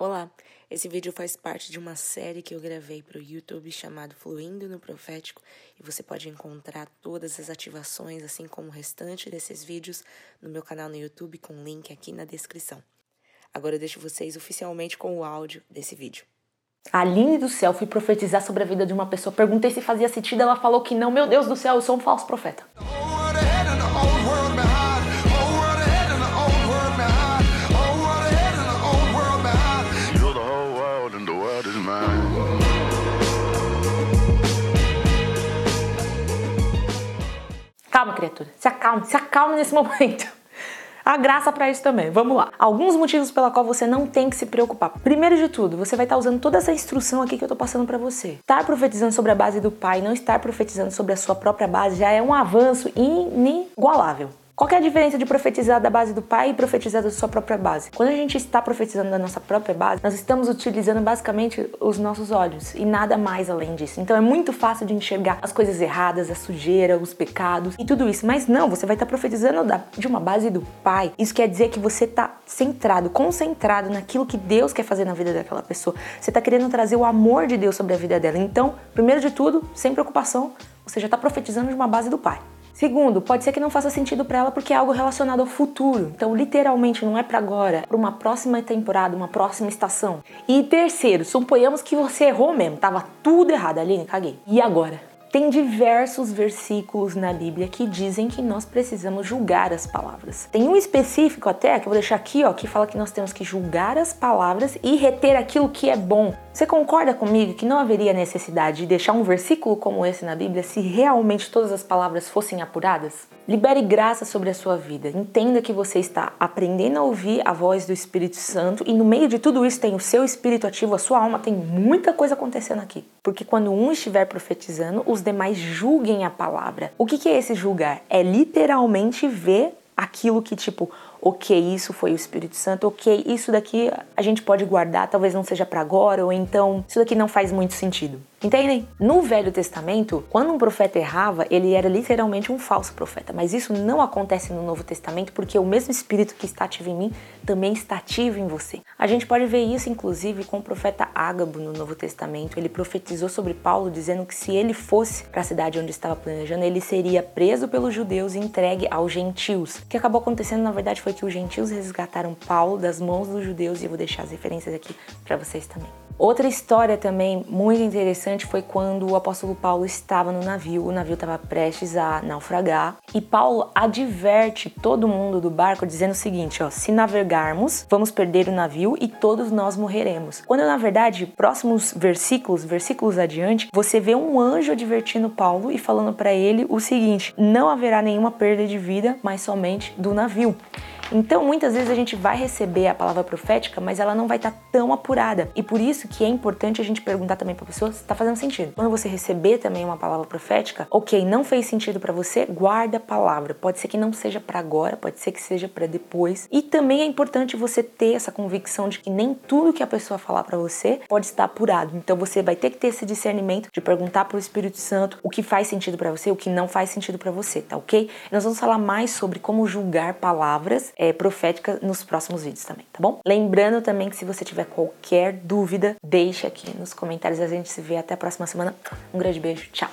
Olá, esse vídeo faz parte de uma série que eu gravei para o YouTube chamado Fluindo no Profético e você pode encontrar todas as ativações, assim como o restante desses vídeos, no meu canal no YouTube com link aqui na descrição. Agora eu deixo vocês oficialmente com o áudio desse vídeo. Aline do céu, fui profetizar sobre a vida de uma pessoa. Perguntei se fazia sentido, ela falou que não. Meu Deus do céu, eu sou um falso profeta. Calma, criatura. Se acalme, se acalme nesse momento. A graça para isso também. Vamos lá. Alguns motivos pela qual você não tem que se preocupar. Primeiro de tudo, você vai estar usando toda essa instrução aqui que eu tô passando para você. Estar profetizando sobre a base do pai, não estar profetizando sobre a sua própria base já é um avanço inigualável. Qual é a diferença de profetizar da base do pai e profetizar da sua própria base? Quando a gente está profetizando da nossa própria base, nós estamos utilizando basicamente os nossos olhos e nada mais além disso. Então é muito fácil de enxergar as coisas erradas, a sujeira, os pecados e tudo isso. Mas não, você vai estar profetizando de uma base do pai. Isso quer dizer que você está centrado, concentrado naquilo que Deus quer fazer na vida daquela pessoa. Você está querendo trazer o amor de Deus sobre a vida dela. Então, primeiro de tudo, sem preocupação, você já está profetizando de uma base do pai. Segundo, pode ser que não faça sentido para ela porque é algo relacionado ao futuro. Então, literalmente, não é para agora, é para uma próxima temporada, uma próxima estação. E terceiro, suponhamos que você errou mesmo, tava tudo errado, Aline, caguei. E agora? Tem diversos versículos na Bíblia que dizem que nós precisamos julgar as palavras. Tem um específico até, que eu vou deixar aqui, ó, que fala que nós temos que julgar as palavras e reter aquilo que é bom. Você concorda comigo que não haveria necessidade de deixar um versículo como esse na Bíblia se realmente todas as palavras fossem apuradas? Libere graça sobre a sua vida. Entenda que você está aprendendo a ouvir a voz do Espírito Santo e no meio de tudo isso tem o seu espírito ativo, a sua alma, tem muita coisa acontecendo aqui. Porque quando um estiver profetizando, os demais julguem a palavra. O que, é esse julgar? É literalmente ver aquilo que, tipo, ok, isso foi o Espírito Santo, ok, isso daqui a gente pode guardar, talvez não seja para agora, ou então isso daqui não faz muito sentido. Entendem? No Velho Testamento, quando um profeta errava, ele era literalmente um falso profeta. Mas isso não acontece no Novo Testamento porque o mesmo Espírito que está ativo em mim também está ativo em você. A gente pode ver isso, inclusive, com o profeta Ágabo no Novo Testamento. Ele profetizou sobre Paulo, dizendo que se ele fosse para a cidade onde estava planejando, ele seria preso pelos judeus e entregue aos gentios. O que acabou acontecendo, na verdade, foi que os gentios resgataram Paulo das mãos dos judeus e eu vou deixar as referências aqui para vocês também. Outra história também muito interessante foi quando o apóstolo Paulo estava no navio, o navio estava prestes a naufragar e Paulo adverte todo mundo do barco dizendo o seguinte: ó, se navegarmos, vamos perder o navio e todos nós morreremos. Quando na verdade, próximos versículos, versículos adiante, você vê um anjo advertindo Paulo e falando para ele o seguinte: não haverá nenhuma perda de vida, mas somente do navio. Então, muitas vezes a gente vai receber a palavra profética, mas ela não vai estar tá tão apurada. E por isso que é importante a gente perguntar também para a pessoa se está fazendo sentido. Quando você receber também uma palavra profética, ok, não fez sentido para você, guarda a palavra. Pode ser que não seja para agora, pode ser que seja para depois. E também é importante você ter essa convicção de que nem tudo que a pessoa falar para você pode estar apurado. Então você vai ter que ter esse discernimento de perguntar para o Espírito Santo o que faz sentido para você, o que não faz sentido para você, tá ok? Nós vamos falar mais sobre como julgar palavras é, profética nos próximos vídeos também, tá bom? Lembrando também que se você tiver qualquer dúvida, deixe aqui nos comentários. A gente se vê até a próxima semana. Um grande beijo, tchau!